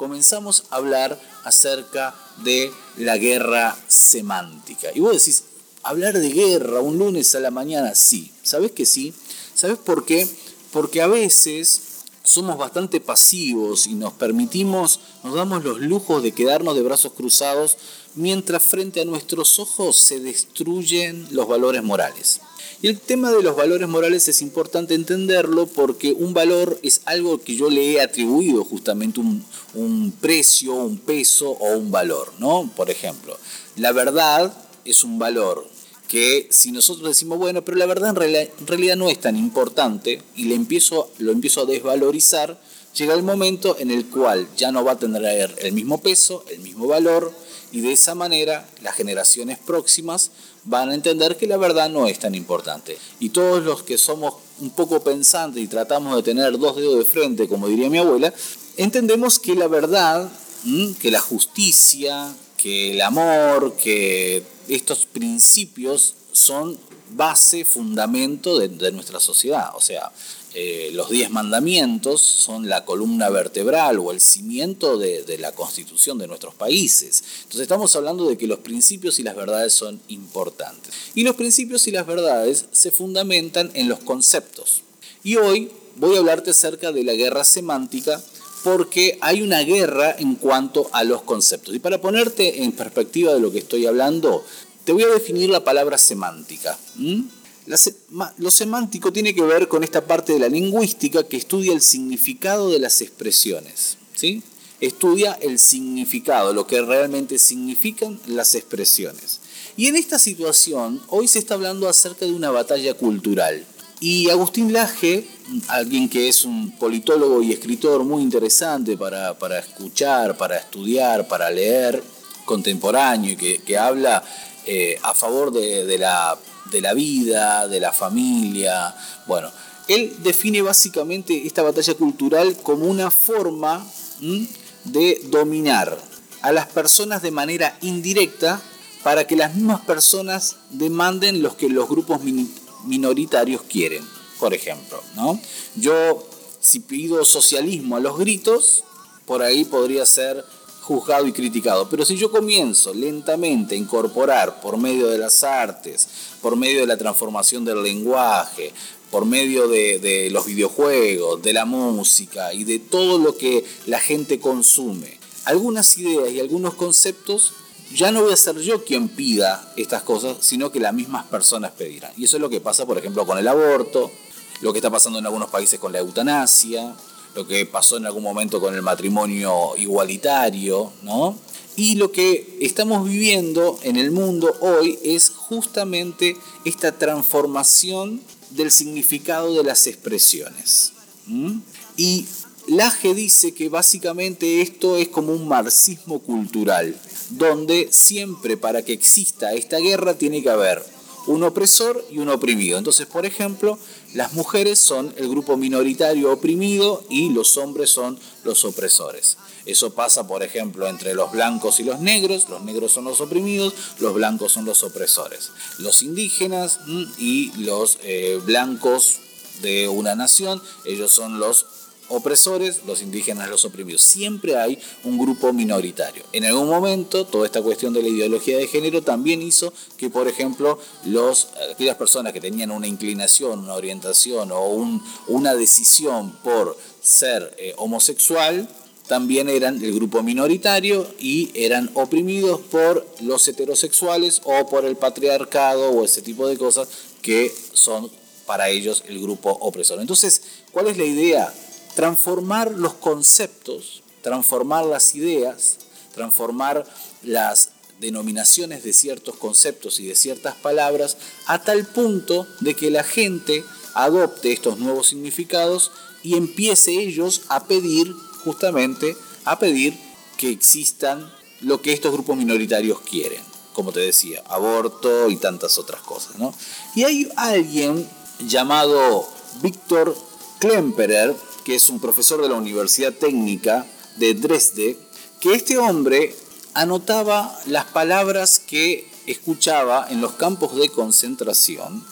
comenzamos a hablar acerca de la guerra semántica. Y vos decís, hablar de guerra un lunes a la mañana, sí. ¿Sabés que sí? ¿Sabés por qué? Porque a veces somos bastante pasivos y nos permitimos, nos damos los lujos de quedarnos de brazos cruzados mientras frente a nuestros ojos se destruyen los valores morales. Y el tema de los valores morales es importante entenderlo porque un valor es algo que yo le he atribuido justamente un, un precio, un peso o un valor, ¿no? Por ejemplo, la verdad es un valor que si nosotros decimos, bueno, pero la verdad en realidad, no es tan importante y le empiezo, lo empiezo a desvalorizar, llega el momento en el cual ya no va a tener el mismo peso, el mismo valor, y de esa manera las generaciones próximas van a entender que la verdad no es tan importante. Y todos los que somos un poco pensantes y tratamos de tener dos dedos de frente, como diría mi abuela, entendemos que la verdad, que la justicia, que el amor, que estos principios son base, fundamento de, nuestra sociedad. O sea, eh, los diez mandamientos son la columna vertebral o el cimiento de, de, la constitución de nuestros países. Entonces estamos hablando de que los principios y las verdades son importantes. Y los principios y las verdades se fundamentan en los conceptos. Y hoy voy a hablarte acerca de la guerra semántica porque hay una guerra en cuanto a los conceptos. Y para ponerte en perspectiva de lo que estoy hablando, te voy a definir la palabra semántica. lo semántico tiene que ver con esta parte de la lingüística que estudia el significado de las expresiones. ¿sí? Estudia el significado, lo que realmente significan las expresiones. Y en esta situación, hoy se está hablando acerca de una batalla cultural. Y Agustín Laje, alguien que es un politólogo y escritor muy interesante para, escuchar, para estudiar, para leer, contemporáneo y que, habla eh, a favor de, la, de la vida, de la familia. Bueno, él define básicamente esta batalla cultural como una forma de dominar a las personas de manera indirecta para que las mismas personas demanden los que los grupos minoritarios quieren, por ejemplo. ¿no? Yo, si pido socialismo a los gritos, por ahí podría ser juzgado y criticado. Pero si yo comienzo lentamente a incorporar por medio de las artes, por medio de la transformación del lenguaje, por medio de, de, los videojuegos, de la música y de todo lo que la gente consume, algunas ideas y algunos conceptos ya no voy a ser yo quien pida estas cosas, sino que las mismas personas pedirán. Y eso es lo que pasa, por ejemplo, con el aborto, lo que está pasando en algunos países con la eutanasia, lo que pasó en algún momento con el matrimonio igualitario, ¿no? Y lo que estamos viviendo en el mundo hoy es justamente esta transformación del significado de las expresiones. Y Laje dice que básicamente esto es como un marxismo cultural, donde siempre para que exista esta guerra tiene que haber un opresor y un oprimido. Entonces, por ejemplo, las mujeres son el grupo minoritario oprimido y los hombres son los opresores. Eso pasa, por ejemplo, entre los blancos y los negros. Los negros son los oprimidos, los blancos son los opresores. Los indígenas mm, y los eh, blancos de una nación, ellos son los opresores, los indígenas los oprimidos. Siempre hay un grupo minoritario. En algún momento, toda esta cuestión de la ideología de género también hizo que, por ejemplo, los, aquellas personas que tenían una inclinación, una orientación o una decisión por ser eh, homosexual, también eran el grupo minoritario y eran oprimidos por los heterosexuales o por el patriarcado o ese tipo de cosas que son para ellos el grupo opresor. Entonces, ¿cuál es la idea? Transformar los conceptos, transformar las ideas, transformar las denominaciones de ciertos conceptos y de ciertas palabras a tal punto de que la gente adopte estos nuevos significados y empiece ellos a pedir justamente a pedir que existan lo que estos grupos minoritarios quieren, como te decía, aborto y tantas otras cosas. Y hay alguien llamado Víctor Klemperer, que es un profesor de la Universidad Técnica de Dresde, que este hombre anotaba las palabras que escuchaba en los campos de concentración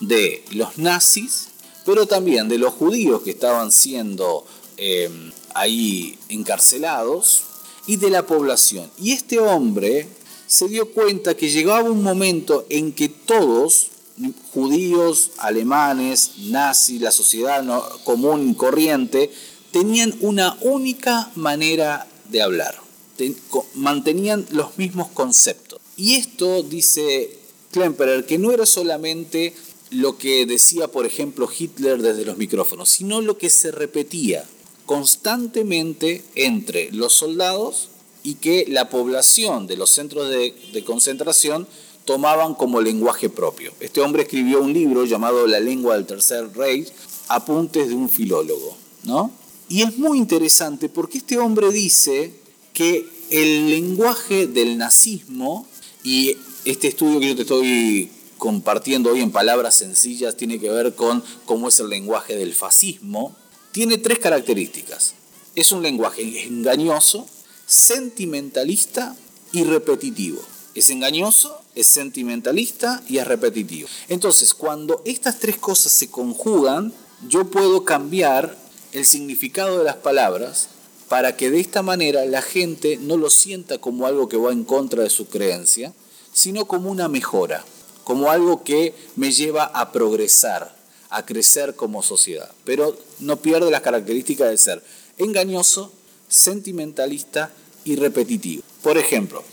de los nazis, pero también de los judíos que estaban siendo eh, ahí encarcelados y de la población. Y este hombre se dio cuenta que llegaba un momento en que todos, judíos, alemanes, nazis, la sociedad común y corriente, tenían una única manera de hablar, mantenían los mismos conceptos. Y esto, dice Klemperer, que no era solamente lo que decía, por ejemplo, Hitler desde los micrófonos, sino lo que se repetía constantemente entre los soldados y que la población de los centros de, concentración tomaban como lenguaje propio. Este hombre escribió un libro llamado La lengua del tercer rey, apuntes de un filólogo, ¿no? Y es muy interesante porque este hombre dice que el lenguaje del nazismo, y este estudio que yo te estoy compartiendo hoy en palabras sencillas tiene que ver con cómo es el lenguaje del fascismo, tiene tres características. Es un lenguaje engañoso, sentimentalista y repetitivo. Es engañoso, es sentimentalista y es repetitivo. Entonces, cuando estas tres cosas se conjugan, yo puedo cambiar el significado de las palabras para que de esta manera la gente no lo sienta como algo que va en contra de su creencia, sino como una mejora, como algo que me lleva a progresar, a crecer como sociedad, pero no pierde las características de ser engañoso, sentimentalista y repetitivo. Por ejemplo,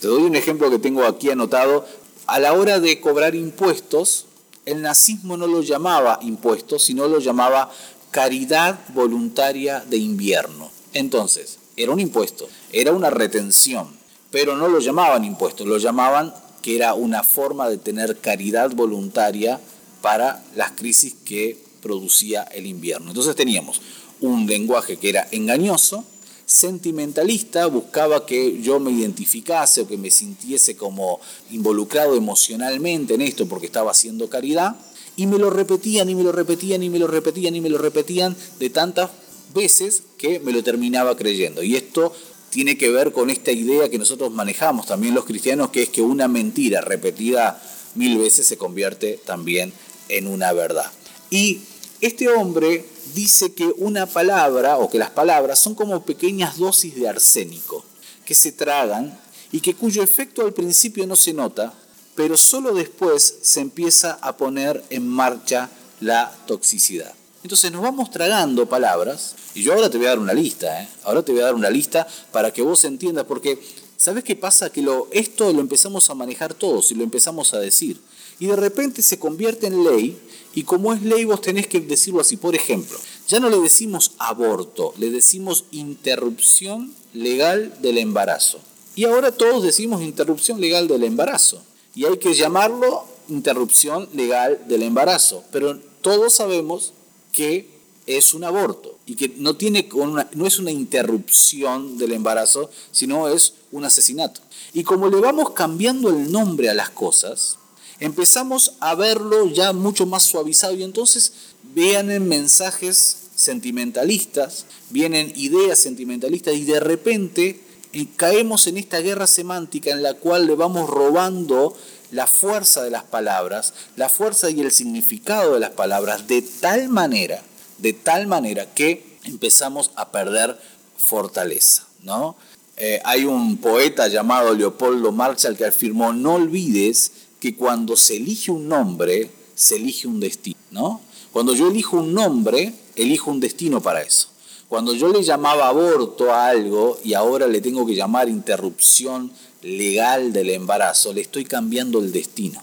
te doy un ejemplo que tengo aquí anotado, a la hora de cobrar impuestos, el nazismo no lo llamaba impuestos, sino lo llamaba caridad voluntaria de invierno. Entonces, era un impuesto, era una retención, pero no lo llamaban impuestos, lo llamaban que era una forma de tener caridad voluntaria para las crisis que producía el invierno. Entonces teníamos un lenguaje que era engañoso, sentimentalista, buscaba que yo me identificase o que me sintiese como involucrado emocionalmente en esto porque estaba haciendo caridad, y me lo repetían y me lo repetían y me lo repetían y me lo repetían de tantas veces que me lo terminaba creyendo. Y esto tiene que ver con esta idea que nosotros manejamos también los cristianos, que es que una mentira repetida mil veces se convierte también en una verdad. Y este hombre dice que una palabra o que las palabras son como pequeñas dosis de arsénico que se tragan y que cuyo efecto al principio no se nota, pero solo después se empieza a poner en marcha la toxicidad. Entonces nos vamos tragando palabras, y yo ahora te voy a dar una lista, ¿eh? ahora te voy a dar una lista para que vos entiendas, porque ¿sabes qué pasa? Que lo, esto lo empezamos a manejar todos y lo empezamos a decir y de repente se convierte en ley y como es ley vos tenés que decirlo así. Por ejemplo, ya no le decimos aborto, le decimos interrupción legal del embarazo. Y ahora todos decimos interrupción legal del embarazo. Y hay que llamarlo interrupción legal del embarazo. Pero todos sabemos que es un aborto y que no, tiene no es una interrupción del embarazo, sino es un asesinato. Y como le vamos cambiando el nombre a las cosas, empezamos a verlo ya mucho más suavizado y entonces vienen mensajes sentimentalistas, vienen ideas sentimentalistas y de repente eh, caemos en esta guerra semántica en la cual le vamos robando la fuerza de las palabras, la fuerza y el significado de las palabras de tal manera, de tal manera que empezamos a perder fortaleza, ¿no? Eh, hay un poeta llamado Leopoldo Marshall que afirmó, no olvides que cuando se elige un nombre, se elige un destino, ¿no? Cuando yo elijo un nombre, elijo un destino para eso. Cuando yo le llamaba aborto a algo y ahora le tengo que llamar interrupción legal del embarazo, le estoy cambiando el destino.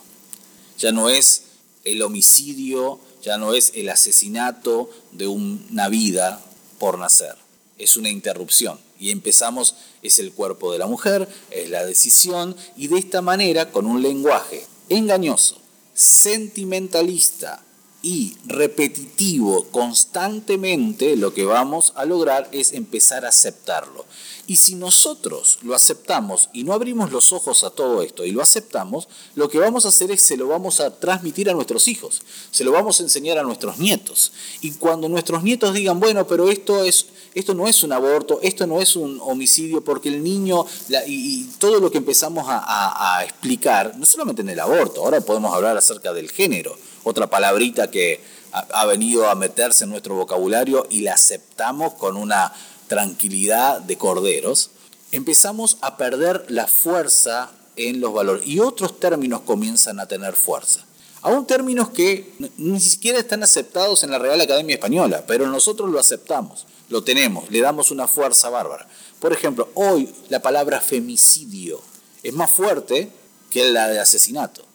Ya no es el homicidio, ya no es el asesinato de una vida por nacer, es una interrupción y empezamos, es el cuerpo de la mujer, es la decisión, y de esta manera, con un lenguaje engañoso, sentimentalista y repetitivo constantemente, lo que vamos a lograr es empezar a aceptarlo. Y si nosotros lo aceptamos y no abrimos los ojos a todo esto y lo aceptamos, lo que vamos a hacer es se lo vamos a transmitir a nuestros hijos, se lo vamos a enseñar a nuestros nietos. Y cuando nuestros nietos digan, bueno, pero esto, es, esto no es un aborto, esto no es un homicidio, porque el niño y, todo lo que empezamos a, explicar, no solamente en el aborto, ahora podemos hablar acerca del género, otra palabrita que ha, venido a meterse en nuestro vocabulario y la aceptamos con una tranquilidad de corderos, empezamos a perder la fuerza en los valores y otros términos comienzan a tener fuerza. Aún términos que ni siquiera están aceptados en la Real Academia Española, pero nosotros lo aceptamos, lo tenemos, le damos una fuerza bárbara. Por ejemplo, hoy la palabra femicidio es más fuerte que la de asesinato.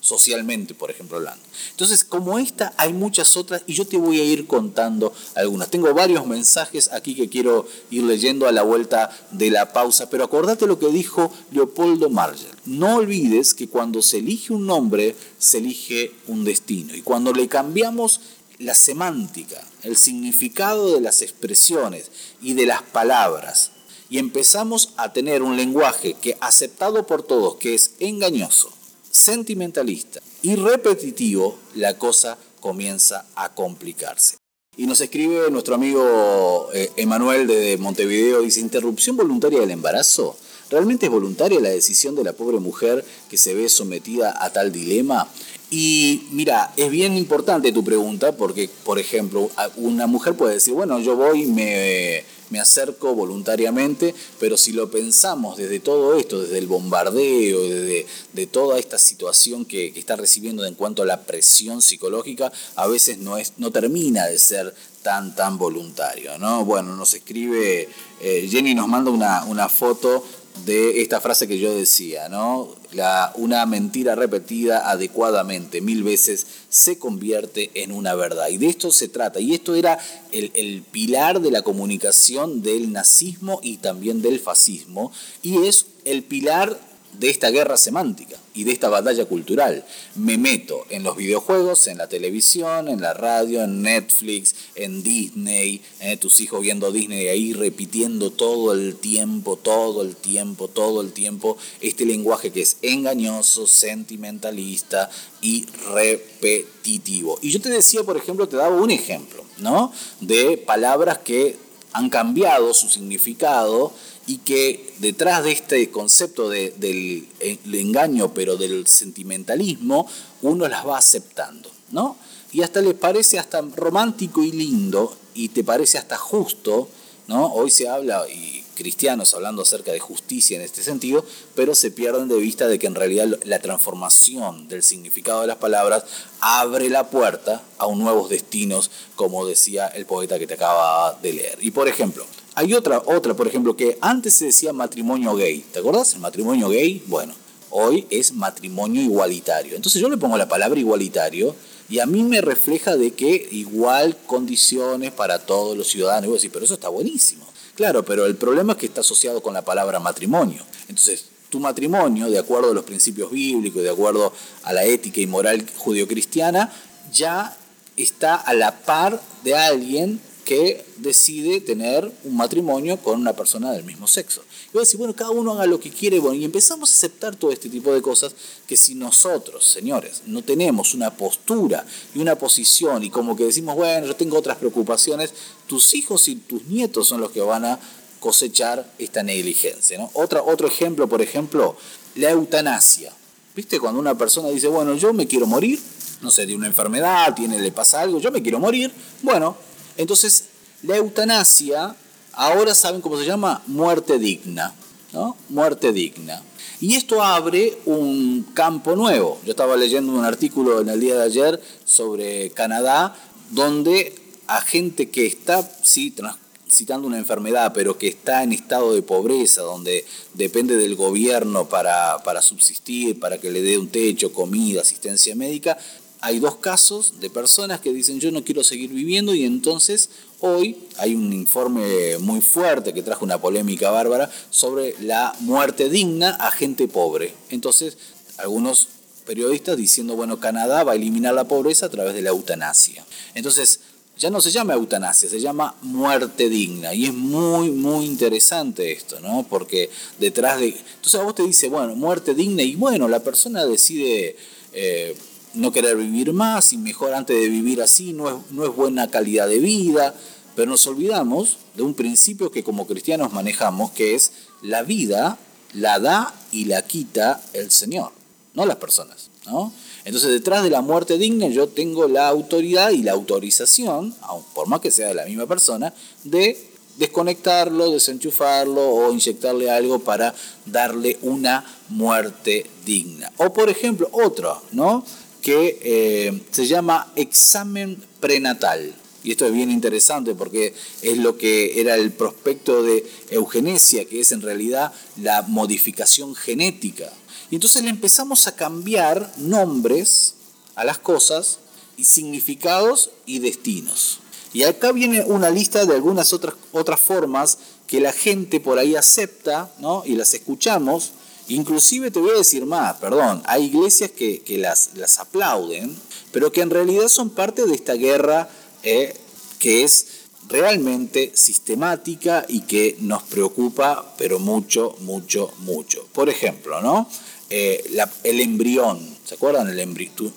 Socialmente, por ejemplo, hablando. Entonces, como esta, hay muchas otras y yo te voy a ir contando algunas. Tengo varios mensajes aquí que quiero ir leyendo a la vuelta de la pausa, pero acordate lo que dijo Leopoldo Margel. No olvides que cuando se elige un nombre, se elige un destino. Y cuando le cambiamos la semántica, el significado de las expresiones y de las palabras, y empezamos a tener un lenguaje que aceptado por todos, que es engañoso, sentimentalista y repetitivo, la cosa comienza a complicarse. Y nos escribe nuestro amigo eh, Emanuel de Montevideo, dice, interrupción voluntaria del embarazo. ¿Realmente es voluntaria la decisión de la pobre mujer que se ve sometida a tal dilema? Y mira, es bien importante tu pregunta porque, por ejemplo, una mujer puede decir, bueno, yo voy, me me acerco voluntariamente, pero si lo pensamos desde todo esto, desde el bombardeo, desde de toda esta situación que, está recibiendo en cuanto a la presión psicológica, a veces no, es, no termina de ser tan, tan voluntario. ¿no? Bueno, nos escribe, eh, Jenny nos manda una, una foto de esta frase que yo decía, ¿no? La, una mentira repetida adecuadamente mil veces se convierte en una verdad. Y de esto se trata. Y esto era el, el pilar de la comunicación del nazismo y también del fascismo. Y es el pilar de esta guerra semántica y de esta batalla cultural. Me meto en los videojuegos, en la televisión, en la radio, en Netflix, en Disney, eh, tus hijos viendo Disney ahí repitiendo todo el tiempo, todo el tiempo, todo el tiempo este lenguaje que es engañoso, sentimentalista y repetitivo. Y yo te decía, por ejemplo, te daba un ejemplo, ¿no? De palabras que han cambiado su significado y que detrás de este concepto del engaño, pero del sentimentalismo, uno las va aceptando, ¿no? Y hasta les parece hasta romántico y lindo, y te parece hasta justo, ¿no? Hoy se habla, y cristianos hablando acerca de justicia en este sentido, pero se pierden de vista de que en realidad la transformación del significado de las palabras abre la puerta a nuevos destinos, como decía el poeta que te acaba de leer. Y por ejemplo, hay otra, otra, por ejemplo, que antes se decía matrimonio gay. ¿Te acuerdas? El matrimonio gay, bueno, hoy es matrimonio igualitario. Entonces yo le pongo la palabra igualitario y a mí me refleja de que igual condiciones para todos los ciudadanos. Y voy a decir, pero eso está buenísimo. Claro, pero el problema es que está asociado con la palabra matrimonio. Entonces, tu matrimonio, de acuerdo a los principios bíblicos, de acuerdo a la ética y moral judio-cristiana, ya está a la par de alguien que decide tener un matrimonio con una persona del mismo sexo. Y voy a decir, bueno, cada uno haga lo que quiere, bueno, y empezamos a aceptar todo este tipo de cosas que si nosotros, señores, no tenemos una postura y una posición y como que decimos, bueno, yo tengo otras preocupaciones, tus hijos y tus nietos son los que van a cosechar esta negligencia. ¿no? Otra, otro ejemplo, por ejemplo, la eutanasia. ¿Viste? Cuando una persona dice, bueno, yo me quiero morir, no sé, de una enfermedad, tiene, le pasa algo, yo me quiero morir, bueno, entonces, la eutanasia, ahora saben cómo se llama, muerte digna, ¿no? Muerte digna. Y esto abre un campo nuevo. Yo estaba leyendo un artículo en el día de ayer sobre Canadá, donde a gente que está, sí, citando una enfermedad, pero que está en estado de pobreza, donde depende del gobierno para, para subsistir, para que le dé un techo, comida, asistencia médica, hay dos casos de personas que dicen yo no quiero seguir viviendo y entonces hoy hay un informe muy fuerte que trajo una polémica bárbara sobre la muerte digna a gente pobre. Entonces algunos periodistas diciendo, bueno, Canadá va a eliminar la pobreza a través de la eutanasia. Entonces, ya no se llama eutanasia, se llama muerte digna. Y es muy, muy interesante esto, ¿no? Porque detrás de... Entonces a vos te dice, bueno, muerte digna y bueno, la persona decide... Eh, no querer vivir más y mejor antes de vivir así no es, no es buena calidad de vida, pero nos olvidamos de un principio que como cristianos manejamos, que es la vida la da y la quita el Señor, no las personas. ¿no? Entonces detrás de la muerte digna yo tengo la autoridad y la autorización, por más que sea de la misma persona, de desconectarlo, desenchufarlo o inyectarle algo para darle una muerte digna. O por ejemplo, otro, ¿no? Que eh, se llama examen prenatal. Y esto es bien interesante porque es lo que era el prospecto de eugenesia, que es en realidad la modificación genética. Y entonces le empezamos a cambiar nombres a las cosas y significados y destinos. Y acá viene una lista de algunas otras, otras formas que la gente por ahí acepta ¿no? y las escuchamos. Inclusive te voy a decir más, perdón, hay iglesias que, las, aplauden, pero que en realidad son parte de esta guerra eh, que es realmente sistemática y que nos preocupa, pero mucho, mucho, mucho. Por ejemplo, ¿no? Eh, el embrión, ¿se acuerdan?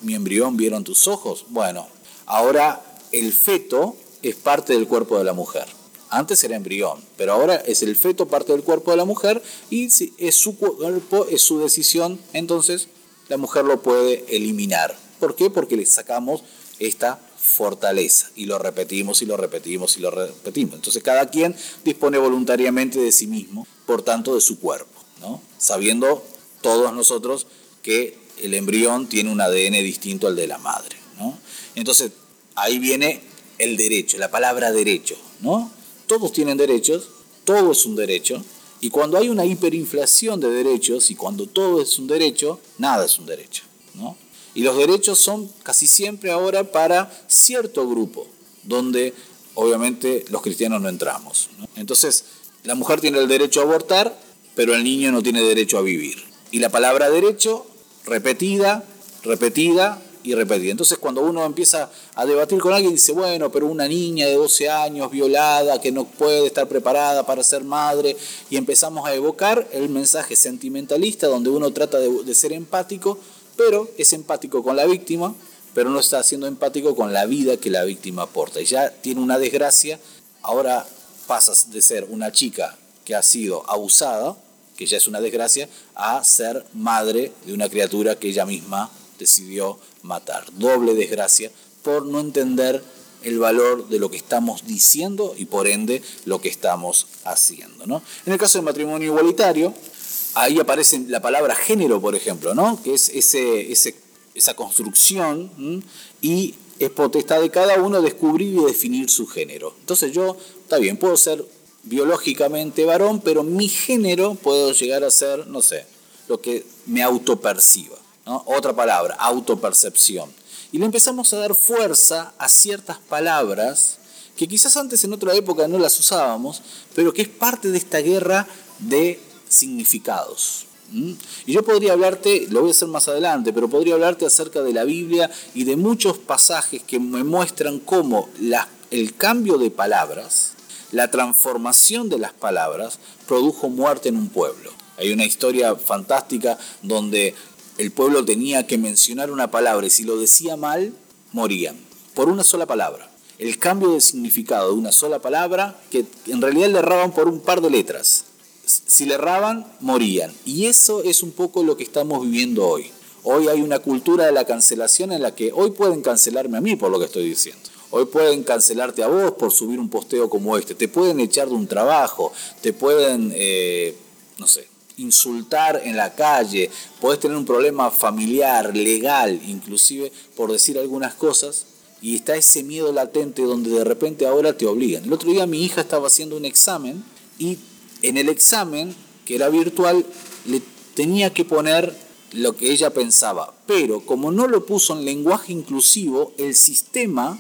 Mi embrión vieron tus ojos. Bueno, ahora el feto es parte del cuerpo de la mujer. Antes era embrión, pero ahora es el feto parte del cuerpo de la mujer y es su cuerpo, es su decisión, entonces la mujer lo puede eliminar. ¿Por qué? Porque le sacamos esta fortaleza y lo repetimos y lo repetimos y lo repetimos. Entonces cada quien dispone voluntariamente de sí mismo, por tanto de su cuerpo, ¿no? sabiendo todos nosotros que el embrión tiene un ADN distinto al de la madre. ¿no? Entonces ahí viene el derecho, la palabra derecho, ¿no? Todos tienen derechos, todo es un derecho, y cuando hay una hiperinflación de derechos y cuando todo es un derecho, nada es un derecho, ¿no? Y los derechos son casi siempre ahora para cierto grupo, donde obviamente los cristianos no entramos. Entonces, la mujer tiene el derecho a abortar, pero el niño no tiene derecho a vivir. Y la palabra derecho, repetida, repetida, y repetir. Entonces cuando uno empieza a debatir con alguien dice, bueno, pero una niña de 12 años violada que no puede estar preparada para ser madre y empezamos a evocar el mensaje sentimentalista donde uno trata de, ser empático, pero es empático con la víctima, pero no está siendo empático con la vida que la víctima aporta. Y ya tiene una desgracia, ahora pasas de ser una chica que ha sido abusada, que ya es una desgracia, a ser madre de una criatura que ella misma decidió matar. Doble desgracia por no entender el valor de lo que estamos diciendo y por ende lo que estamos haciendo. ¿no? En el caso del matrimonio igualitario, ahí aparece la palabra género, por ejemplo, ¿no? que es ese, esa construcción y es potestad de cada uno descubrir y definir su género. Entonces yo, está bien, puedo ser biológicamente varón, pero mi género puedo llegar a ser, no sé, lo que me autoperciba. Otra palabra, autopercepción. Y le empezamos a dar fuerza a ciertas palabras que quizás antes en otra época no las usábamos, pero que es parte de esta guerra de significados. Y yo podría hablarte, lo voy a hacer más adelante, pero podría hablarte acerca de la Biblia y de muchos pasajes que me muestran cómo el cambio de palabras, la transformación de las palabras, produjo muerte en un pueblo. Hay una historia fantástica donde el pueblo tenía que mencionar una palabra y si lo decía mal, morían. Por una sola palabra. El cambio de significado de una sola palabra, que en realidad le erraban por un par de letras. Si le erraban, morían. Y eso es un poco lo que estamos viviendo hoy. Hoy hay una cultura de la cancelación en la que hoy pueden cancelarme a mí por lo que estoy diciendo. Hoy pueden cancelarte a vos por subir un posteo como este. Te pueden echar de un trabajo. Te pueden, eh, no sé, insultar en la calle, podés tener un problema familiar, legal, inclusive por decir algunas cosas, y está ese miedo latente donde de repente ahora te obligan. El otro día mi hija estaba haciendo un examen y en el examen, que era virtual, le tenía que poner lo que ella pensaba, pero como no lo puso en lenguaje inclusivo, el sistema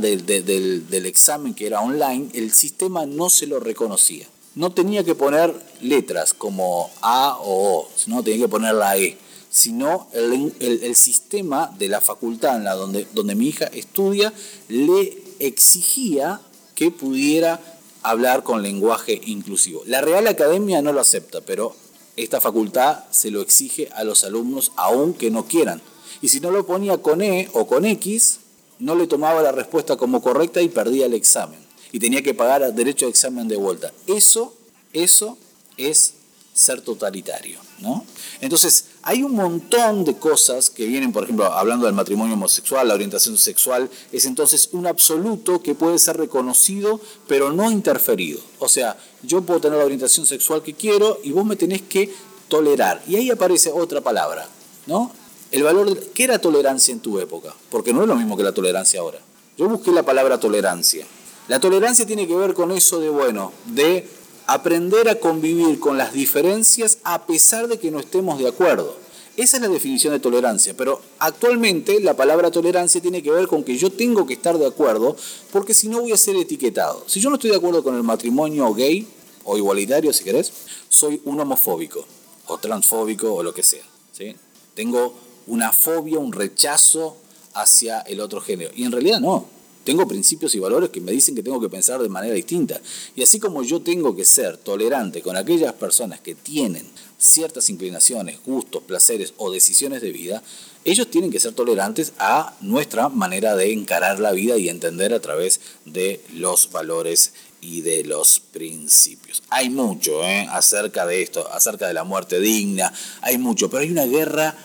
del, del, del examen que era online, el sistema no se lo reconocía no tenía que poner letras como A o O, sino tenía que poner la E, sino el, sistema de la facultad en la donde, donde mi hija estudia le exigía que pudiera hablar con lenguaje inclusivo. La Real Academia no lo acepta, pero esta facultad se lo exige a los alumnos aunque no quieran. Y si no lo ponía con E o con X, no le tomaba la respuesta como correcta y perdía el examen y tenía que pagar derecho de examen de vuelta. Eso, eso es ser totalitario, ¿no? Entonces, hay un montón de cosas que vienen, por ejemplo, hablando del matrimonio homosexual, la orientación sexual, es entonces un absoluto que puede ser reconocido, pero no interferido. O sea, yo puedo tener la orientación sexual que quiero y vos me tenés que tolerar. Y ahí aparece otra palabra, ¿no? El valor, de, ¿qué era tolerancia en tu época? Porque no es lo mismo que la tolerancia ahora. Yo busqué la palabra tolerancia. La tolerancia tiene que ver con eso de, bueno, de aprender a convivir con las diferencias a pesar de que no estemos de acuerdo. Esa es la definición de tolerancia, pero actualmente la palabra tolerancia tiene que ver con que yo tengo que estar de acuerdo porque si no voy a ser etiquetado. Si yo no estoy de acuerdo con el matrimonio gay o igualitario, si querés, soy un homofóbico o transfóbico o lo que sea. ¿sí? Tengo una fobia, un rechazo hacia el otro género. Y en realidad no. Tengo principios y valores que me dicen que tengo que pensar de manera distinta. Y así como yo tengo que ser tolerante con aquellas personas que tienen ciertas inclinaciones, gustos, placeres o decisiones de vida, ellos tienen que ser tolerantes a nuestra manera de encarar la vida y entender a través de los valores y de los principios. Hay mucho ¿eh? acerca de esto, acerca de la muerte digna, hay mucho, pero hay una guerra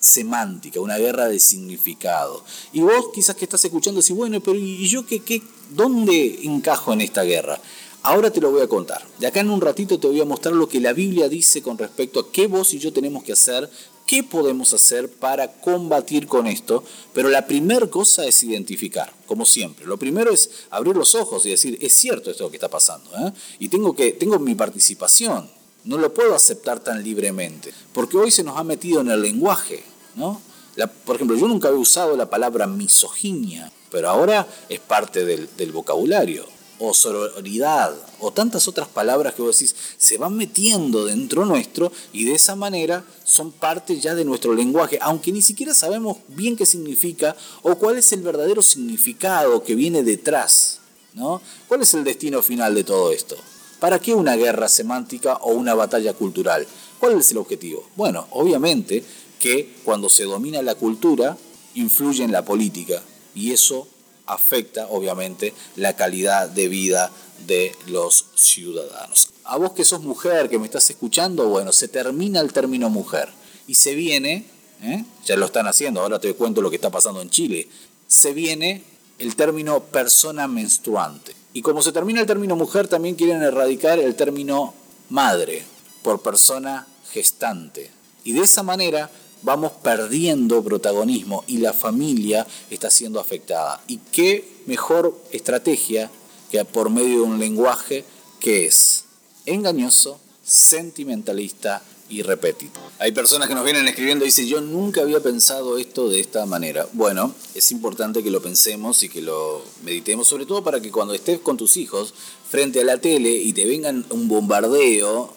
semántica, una guerra de significado. Y vos quizás que estás escuchando decís, bueno, pero ¿y yo qué, qué, dónde encajo en esta guerra? Ahora te lo voy a contar. De acá en un ratito te voy a mostrar lo que la Biblia dice con respecto a qué vos y yo tenemos que hacer, qué podemos hacer para combatir con esto. Pero la primera cosa es identificar, como siempre. Lo primero es abrir los ojos y decir, es cierto esto que está pasando. ¿eh? Y tengo, que, tengo mi participación no lo puedo aceptar tan libremente, porque hoy se nos ha metido en el lenguaje, ¿no? por ejemplo, yo nunca había usado la palabra misoginia, pero ahora es parte del, del vocabulario, o sororidad, o tantas otras palabras que vos decís, se van metiendo dentro nuestro y de esa manera son parte ya de nuestro lenguaje, aunque ni siquiera sabemos bien qué significa o cuál es el verdadero significado que viene detrás, ¿no? ¿Cuál es el destino final de todo esto? ¿Para qué una guerra semántica o una batalla cultural? ¿Cuál es el objetivo? Bueno, obviamente que cuando se domina la cultura, influye en la política y eso afecta obviamente la calidad de vida de los ciudadanos. A vos que sos mujer, que me estás escuchando, bueno, se termina el término mujer y se viene, ¿eh? ya lo están haciendo, ahora te cuento lo que está pasando en Chile, se viene el término persona menstruante. Y como se termina el término mujer, también quieren erradicar el término madre por persona gestante. Y de esa manera vamos perdiendo protagonismo y la familia está siendo afectada. ¿Y qué mejor estrategia que por medio de un lenguaje que es engañoso, sentimentalista y repetido. Hay personas que nos vienen escribiendo y dicen, yo nunca había pensado esto de esta manera. Bueno, es importante que lo pensemos y que lo meditemos, sobre todo para que cuando estés con tus hijos frente a la tele y te vengan un bombardeo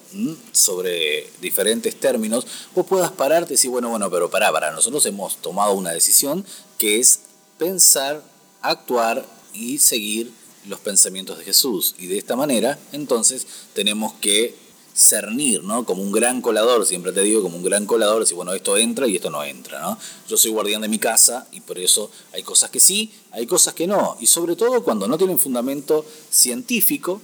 sobre diferentes términos, vos puedas pararte y decir, bueno, bueno, pero pará, para nosotros hemos tomado una decisión que es pensar, actuar y seguir los pensamientos de Jesús. Y de esta manera, entonces, tenemos que cernir, ¿no? Como un gran colador, siempre te digo, como un gran colador, decir, bueno, esto entra y esto no entra, ¿no? Yo soy guardián de mi casa y por eso hay cosas que sí, hay cosas que no. Y sobre todo cuando no tienen fundamento científico,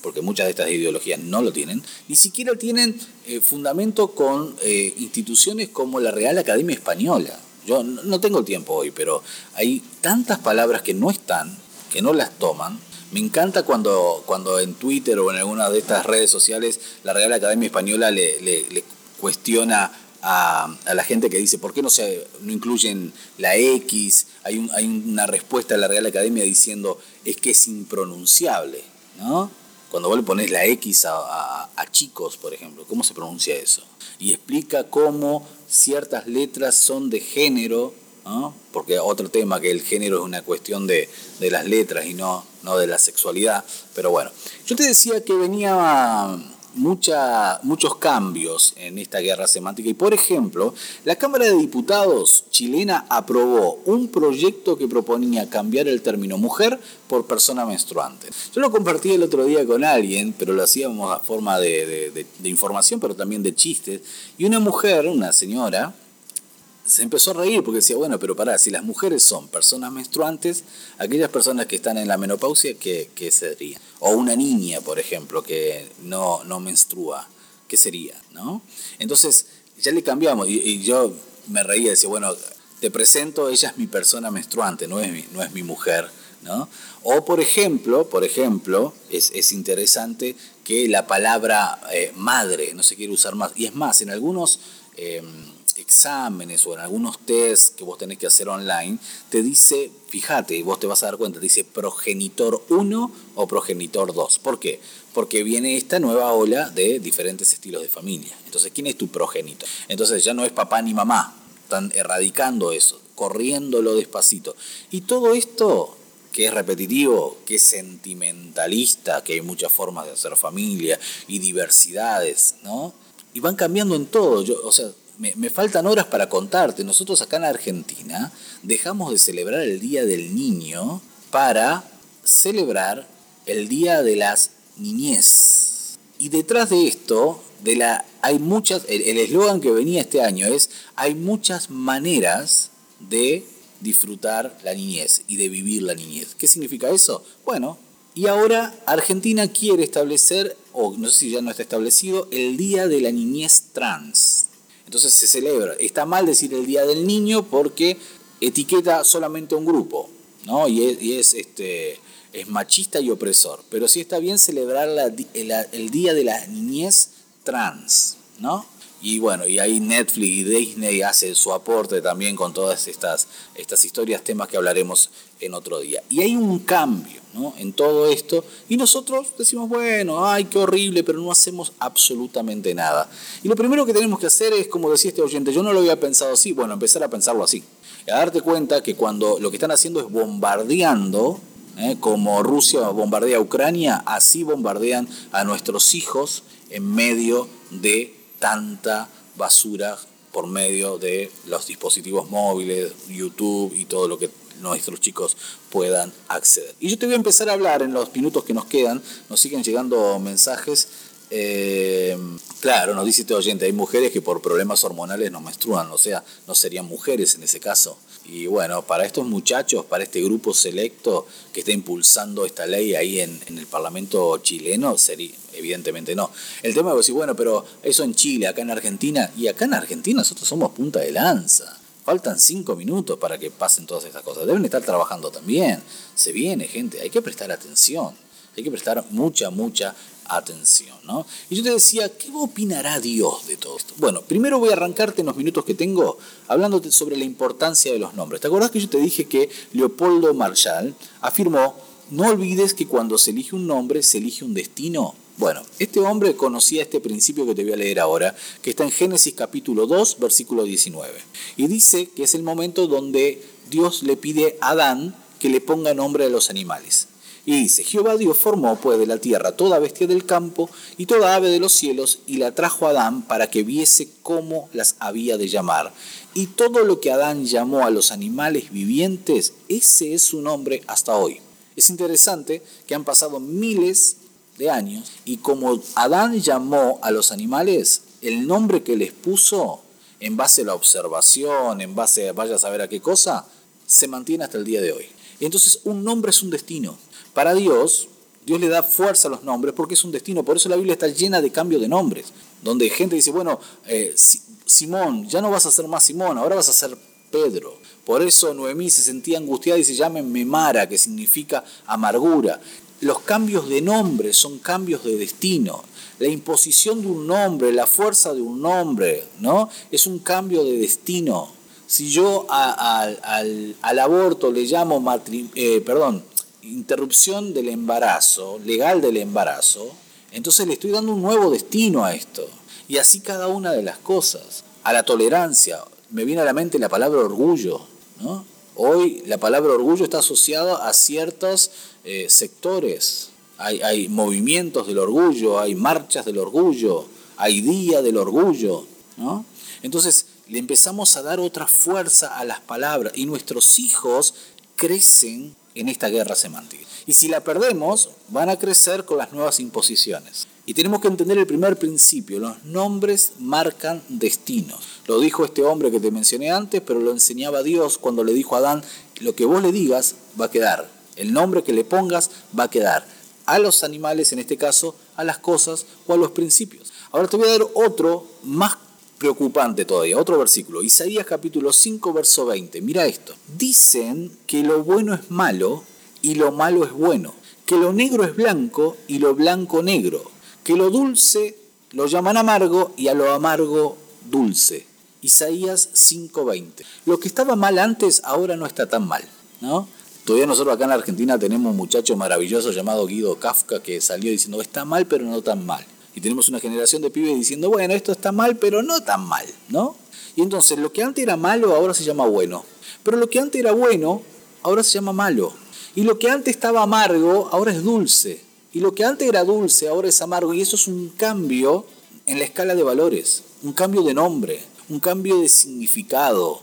porque muchas de estas ideologías no lo tienen, ni siquiera tienen eh, fundamento con eh, instituciones como la Real Academia Española. Yo no tengo tiempo hoy, pero hay tantas palabras que no están, que no las toman, me encanta cuando, cuando en Twitter o en alguna de estas redes sociales la Real Academia Española le, cuestiona a, la gente que dice, ¿por qué no, se, no incluyen la X? Hay, un, hay una respuesta de la Real Academia diciendo, es que es impronunciable, ¿no? Cuando vos le pones la X a chicos, por ejemplo, ¿cómo se pronuncia eso? Y explica cómo ciertas letras son de género porque otro tema que el género es una cuestión de, las letras y no, no de la sexualidad. Pero bueno, yo te decía que venía mucha, muchos cambios en esta guerra semántica y por ejemplo, la Cámara de Diputados chilena aprobó un proyecto que proponía cambiar el término mujer por persona menstruante. Yo lo compartí el otro día con alguien, pero lo hacíamos a forma de, de información, pero también de chistes, y una mujer, una señora, se empezó a reír porque decía, bueno, pero pará, si las mujeres son personas menstruantes, aquellas personas que están en la menopausia, ¿qué, qué sería? O una niña, por ejemplo, que no, no menstrua, ¿qué sería? ¿no? Entonces, ya le cambiamos y, yo me reía, decía, bueno, te presento, ella es mi persona menstruante, no es mi, no es mi mujer, ¿no? O por ejemplo, por ejemplo, es, interesante que la palabra eh, madre no se quiere usar más. Y es más, en algunos em, exámenes o en algunos tests que vos tenés que hacer online, te dice, fíjate, vos te vas a dar cuenta, dice progenitor 1 o progenitor 2. ¿Por qué? Porque viene esta nueva ola de diferentes estilos de familia. Entonces, ¿quién es tu progenitor? Entonces ya no es papá ni mamá, están erradicando eso, corriéndolo despacito. Y todo esto que es repetitivo, que es sentimentalista, que hay muchas formas de hacer familia y diversidades, ¿no? Y van cambiando en todo. Yo, o sea, me, me, faltan horas para contarte. Nosotros acá en Argentina dejamos de celebrar el Día del Niño para celebrar el Día de las Niñez. Y detrás de esto, de la, hay muchas, el eslogan que venía este año es, hay muchas maneras de disfrutar la niñez y de vivir la niñez. ¿Qué significa eso? Bueno, y ahora Argentina quiere establecer, o no sé si ya no está establecido, el Día de la Niñez Trans. Entonces se celebra. Está mal decir el Día del Niño porque etiqueta solamente a un grupo, ¿no? Y es, este, es machista y opresor. Pero sí está bien celebrar el Día de la Niñez Trans, ¿no? Y bueno, y ahí Netflix y Disney hacen su aporte también con todas estas, estas historias, temas que hablaremos en otro día. Y hay un cambio ¿no? en todo esto y nosotros decimos, bueno, ay, qué horrible, pero no hacemos absolutamente nada. Y lo primero que tenemos que hacer es, como decía este oyente, yo no lo había pensado así, bueno, empezar a pensarlo así. Y a darte cuenta que cuando lo que están haciendo es bombardeando, ¿eh? como Rusia bombardea a Ucrania, así bombardean a nuestros hijos en medio de tanta basura por medio de los dispositivos móviles, YouTube y todo lo que nuestros chicos puedan acceder. Y yo te voy a empezar a hablar en los minutos que nos quedan, nos siguen llegando mensajes eh, claro, nos dice este oyente, hay mujeres que por problemas hormonales no menstruan, o sea, no serían mujeres en ese caso. Y bueno, para estos muchachos, para este grupo selecto que está impulsando esta ley ahí en, el Parlamento chileno, sería, evidentemente no. El tema es decir, bueno, pero eso en Chile, acá en Argentina, y acá en Argentina nosotros somos punta de lanza. Faltan cinco minutos para que pasen todas estas cosas. Deben estar trabajando también. Se viene, gente, hay que prestar atención. Hay que prestar mucha, mucha atención. ¿no? Y yo te decía, ¿qué opinará Dios de todo esto? Bueno, primero voy a arrancarte en los minutos que tengo hablándote sobre la importancia de los nombres. ¿Te acordás que yo te dije que Leopoldo Marshall afirmó, no olvides que cuando se elige un nombre, se elige un destino? Bueno, este hombre conocía este principio que te voy a leer ahora, que está en Génesis capítulo 2, versículo 19. Y dice que es el momento donde Dios le pide a Adán que le ponga nombre a los animales. Y dice, Jehová Dios formó pues de la tierra toda bestia del campo y toda ave de los cielos y la trajo a Adán para que viese cómo las había de llamar. Y todo lo que Adán llamó a los animales vivientes, ese es su nombre hasta hoy. Es interesante que han pasado miles de años y como Adán llamó a los animales, el nombre que les puso en base a la observación, en base a vaya a saber a qué cosa, se mantiene hasta el día de hoy. Entonces un nombre es un destino. Para Dios, Dios le da fuerza a los nombres porque es un destino. Por eso la Biblia está llena de cambio de nombres. Donde gente dice, bueno, eh, Simón, ya no vas a ser más Simón, ahora vas a ser Pedro. Por eso Noemí se sentía angustiada y se llama Memara, que significa amargura. Los cambios de nombre son cambios de destino. La imposición de un nombre, la fuerza de un nombre, ¿no? Es un cambio de destino. Si yo al, aborto le llamo eh, perdón, interrupción del embarazo, legal del embarazo, entonces le estoy dando un nuevo destino a esto. Y así cada una de las cosas. A la tolerancia, me viene a la mente la palabra orgullo. ¿no? Hoy la palabra orgullo está asociada a ciertos eh, sectores. Hay, hay movimientos del orgullo, hay marchas del orgullo, hay día del orgullo. ¿no? Entonces le empezamos a dar otra fuerza a las palabras y nuestros hijos crecen en esta guerra semántica. Y si la perdemos, van a crecer con las nuevas imposiciones. Y tenemos que entender el primer principio, los nombres marcan destinos. Lo dijo este hombre que te mencioné antes, pero lo enseñaba Dios cuando le dijo a Adán, lo que vos le digas va a quedar, el nombre que le pongas va a quedar, a los animales en este caso, a las cosas o a los principios. Ahora te voy a dar otro más preocupante todavía, otro versículo, Isaías capítulo 5, verso 20. Mira esto. Dicen que lo bueno es malo y lo malo es bueno, que lo negro es blanco y lo blanco negro, que lo dulce lo llaman amargo y a lo amargo dulce. Isaías 5:20. Lo que estaba mal antes ahora no está tan mal, ¿no? Todavía nosotros acá en la Argentina tenemos un muchacho maravilloso llamado Guido Kafka que salió diciendo está mal pero no tan mal. Y tenemos una generación de pibes diciendo, bueno, esto está mal pero no tan mal, ¿no? Y entonces lo que antes era malo ahora se llama bueno. Pero lo que antes era bueno ahora se llama malo. Y lo que antes estaba amargo ahora es dulce. Y lo que antes era dulce ahora es amargo. Y eso es un cambio en la escala de valores, un cambio de nombre, un cambio de significado.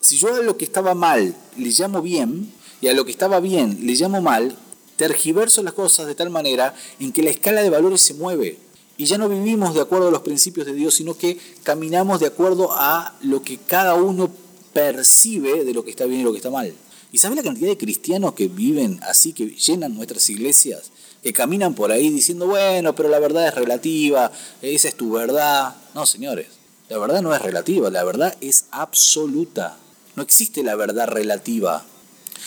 Si yo a lo que estaba mal le llamo bien, y a lo que estaba bien le llamo mal, tergiverso las cosas de tal manera en que la escala de valores se mueve. Y ya no vivimos de acuerdo a los principios de Dios, sino que caminamos de acuerdo a lo que cada uno percibe de lo que está bien y lo que está mal. ¿Y sabes la cantidad de cristianos que viven así, que llenan nuestras iglesias, que caminan por ahí diciendo, bueno, pero la verdad es relativa, esa es tu verdad? No, señores, la verdad no es relativa, la verdad es absoluta. No existe la verdad relativa.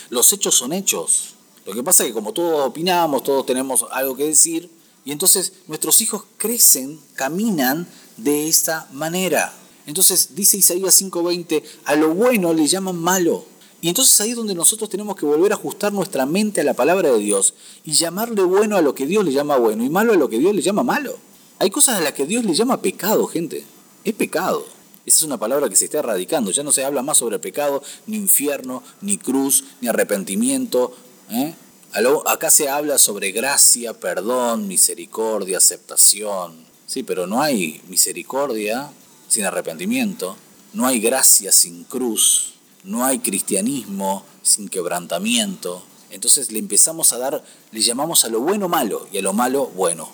Los hechos son hechos. Lo que pasa es que como todos opinamos, todos tenemos algo que decir, y entonces nuestros hijos crecen, caminan de esta manera. Entonces dice Isaías 5:20, a lo bueno le llaman malo. Y entonces ahí es donde nosotros tenemos que volver a ajustar nuestra mente a la palabra de Dios y llamarle bueno a lo que Dios le llama bueno y malo a lo que Dios le llama malo. Hay cosas a las que Dios le llama pecado, gente. Es pecado. Esa es una palabra que se está erradicando. Ya no se habla más sobre pecado, ni infierno, ni cruz, ni arrepentimiento. ¿Eh? Acá se habla sobre gracia, perdón, misericordia, aceptación. Sí, pero no hay misericordia sin arrepentimiento. No hay gracia sin cruz. No hay cristianismo sin quebrantamiento. Entonces le empezamos a dar, le llamamos a lo bueno malo y a lo malo bueno.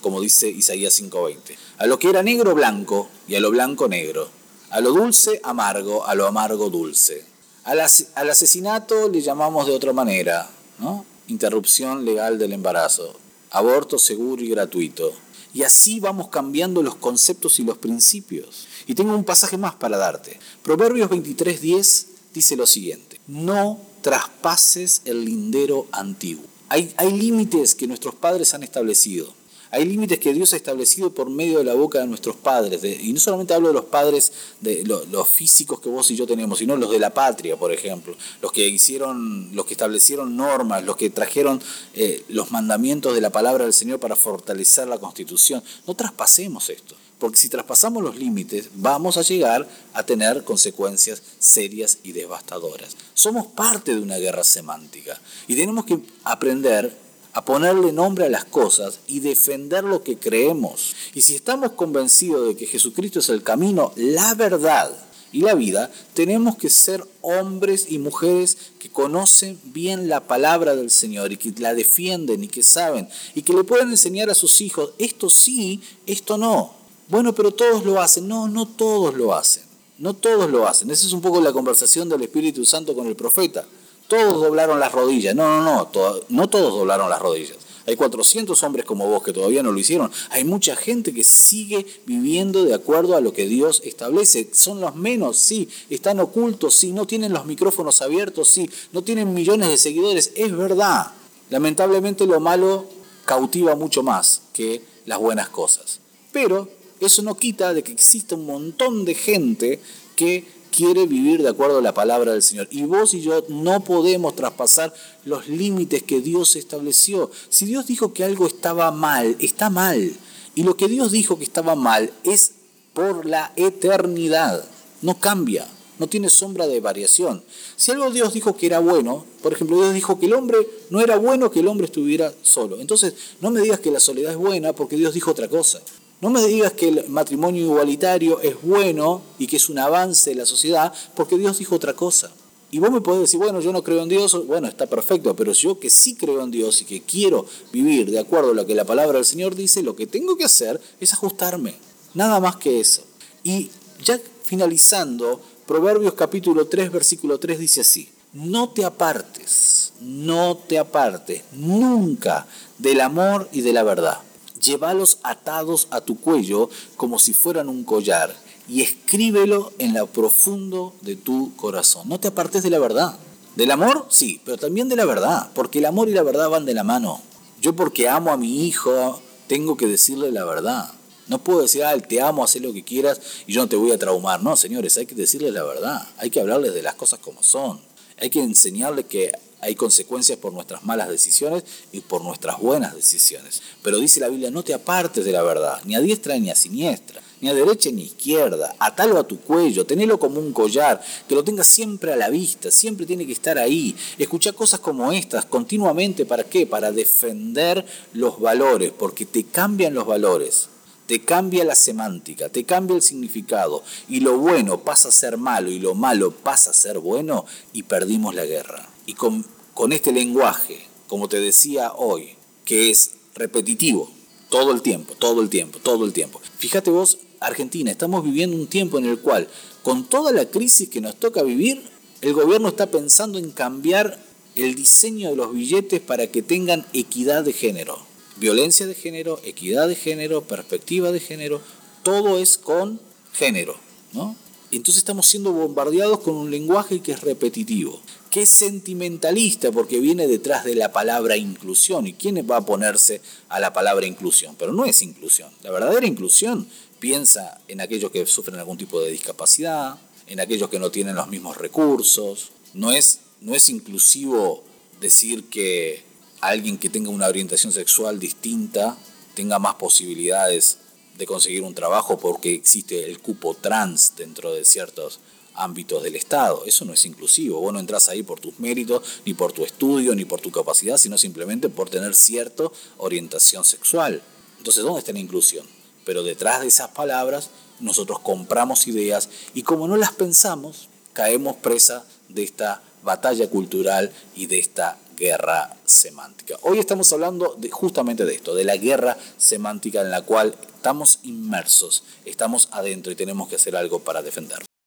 Como dice Isaías 5:20. A lo que era negro blanco y a lo blanco negro. A lo dulce amargo, a lo amargo dulce. Al, asesinato le llamamos de otra manera, ¿no? Interrupción legal del embarazo. Aborto seguro y gratuito. Y así vamos cambiando los conceptos y los principios. Y tengo un pasaje más para darte. Proverbios 23:10 dice lo siguiente. No traspases el lindero antiguo. Hay límites que nuestros padres han establecido. Hay límites que Dios ha establecido por medio de la boca de nuestros padres. y no solamente hablo de los padres, de los físicos que vos y yo tenemos, sino los de la patria, por ejemplo. Los que hicieron, los que establecieron normas, los que trajeron eh, los mandamientos de la palabra del Señor para fortalecer la constitución. No traspasemos esto. Porque si traspasamos los límites, vamos a llegar a tener consecuencias serias y devastadoras. Somos parte de una guerra semántica y tenemos que aprender a ponerle nombre a las cosas y defender lo que creemos. Y si estamos convencidos de que Jesucristo es el camino, la verdad y la vida, tenemos que ser hombres y mujeres que conocen bien la palabra del Señor y que la defienden y que saben y que le pueden enseñar a sus hijos, esto sí, esto no. Bueno, pero todos lo hacen. No, no todos lo hacen. No todos lo hacen. Esa es un poco la conversación del Espíritu Santo con el profeta todos doblaron las rodillas. No, no, no, no todos doblaron las rodillas. Hay 400 hombres como vos que todavía no lo hicieron. Hay mucha gente que sigue viviendo de acuerdo a lo que Dios establece. Son los menos, sí. Están ocultos, sí. No tienen los micrófonos abiertos, sí. No tienen millones de seguidores. Es verdad. Lamentablemente lo malo cautiva mucho más que las buenas cosas. Pero eso no quita de que exista un montón de gente que quiere vivir de acuerdo a la palabra del Señor. Y vos y yo no podemos traspasar los límites que Dios estableció. Si Dios dijo que algo estaba mal, está mal. Y lo que Dios dijo que estaba mal es por la eternidad. No cambia, no tiene sombra de variación. Si algo Dios dijo que era bueno, por ejemplo, Dios dijo que el hombre no era bueno que el hombre estuviera solo. Entonces, no me digas que la soledad es buena porque Dios dijo otra cosa. No me digas que el matrimonio igualitario es bueno y que es un avance de la sociedad, porque Dios dijo otra cosa. Y vos me podés decir, bueno, yo no creo en Dios, bueno, está perfecto, pero yo que sí creo en Dios y que quiero vivir de acuerdo a lo que la palabra del Señor dice, lo que tengo que hacer es ajustarme. Nada más que eso. Y ya finalizando, Proverbios capítulo 3, versículo 3 dice así, no te apartes, no te apartes nunca del amor y de la verdad llévalos atados a tu cuello como si fueran un collar y escríbelo en lo profundo de tu corazón. No te apartes de la verdad. Del amor, sí, pero también de la verdad, porque el amor y la verdad van de la mano. Yo porque amo a mi hijo, tengo que decirle la verdad. No puedo decir, ah, te amo, haz lo que quieras y yo no te voy a traumar. No, señores, hay que decirles la verdad. Hay que hablarles de las cosas como son. Hay que enseñarles que hay consecuencias por nuestras malas decisiones y por nuestras buenas decisiones. Pero dice la Biblia, no te apartes de la verdad, ni a diestra ni a siniestra, ni a derecha ni a izquierda. Atalo a tu cuello, tenelo como un collar, que lo tengas siempre a la vista, siempre tiene que estar ahí. Escucha cosas como estas continuamente, ¿para qué? Para defender los valores, porque te cambian los valores te cambia la semántica, te cambia el significado y lo bueno pasa a ser malo y lo malo pasa a ser bueno y perdimos la guerra. Y con, con este lenguaje, como te decía hoy, que es repetitivo, todo el tiempo, todo el tiempo, todo el tiempo. Fíjate vos, Argentina, estamos viviendo un tiempo en el cual, con toda la crisis que nos toca vivir, el gobierno está pensando en cambiar el diseño de los billetes para que tengan equidad de género violencia de género, equidad de género, perspectiva de género, todo es con género, ¿no? Entonces estamos siendo bombardeados con un lenguaje que es repetitivo, que es sentimentalista porque viene detrás de la palabra inclusión. ¿Y quién va a ponerse a la palabra inclusión? Pero no es inclusión. La verdadera inclusión piensa en aquellos que sufren algún tipo de discapacidad, en aquellos que no tienen los mismos recursos. No es, no es inclusivo decir que alguien que tenga una orientación sexual distinta tenga más posibilidades de conseguir un trabajo porque existe el cupo trans dentro de ciertos ámbitos del Estado. Eso no es inclusivo. Vos no entras ahí por tus méritos, ni por tu estudio, ni por tu capacidad, sino simplemente por tener cierta orientación sexual. Entonces, ¿dónde está la inclusión? Pero detrás de esas palabras, nosotros compramos ideas y como no las pensamos, caemos presa de esta batalla cultural y de esta guerra semántica. Hoy estamos hablando de, justamente de esto, de la guerra semántica en la cual estamos inmersos, estamos adentro y tenemos que hacer algo para defender.